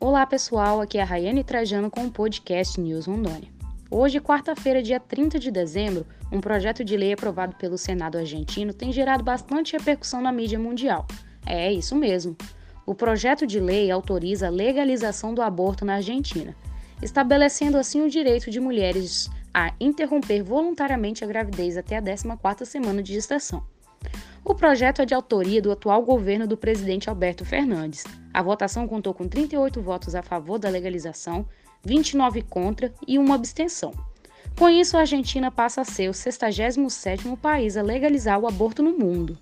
Olá pessoal, aqui é a Rayane Trajano com o podcast News Rondônia. Hoje, quarta-feira, dia 30 de dezembro, um projeto de lei aprovado pelo Senado argentino tem gerado bastante repercussão na mídia mundial. É isso mesmo. O projeto de lei autoriza a legalização do aborto na Argentina, estabelecendo assim o direito de mulheres a interromper voluntariamente a gravidez até a 14ª semana de gestação. O projeto é de autoria do atual governo do presidente Alberto Fernandes. A votação contou com 38 votos a favor da legalização, 29 contra e uma abstenção. Com isso, a Argentina passa a ser o 67º país a legalizar o aborto no mundo.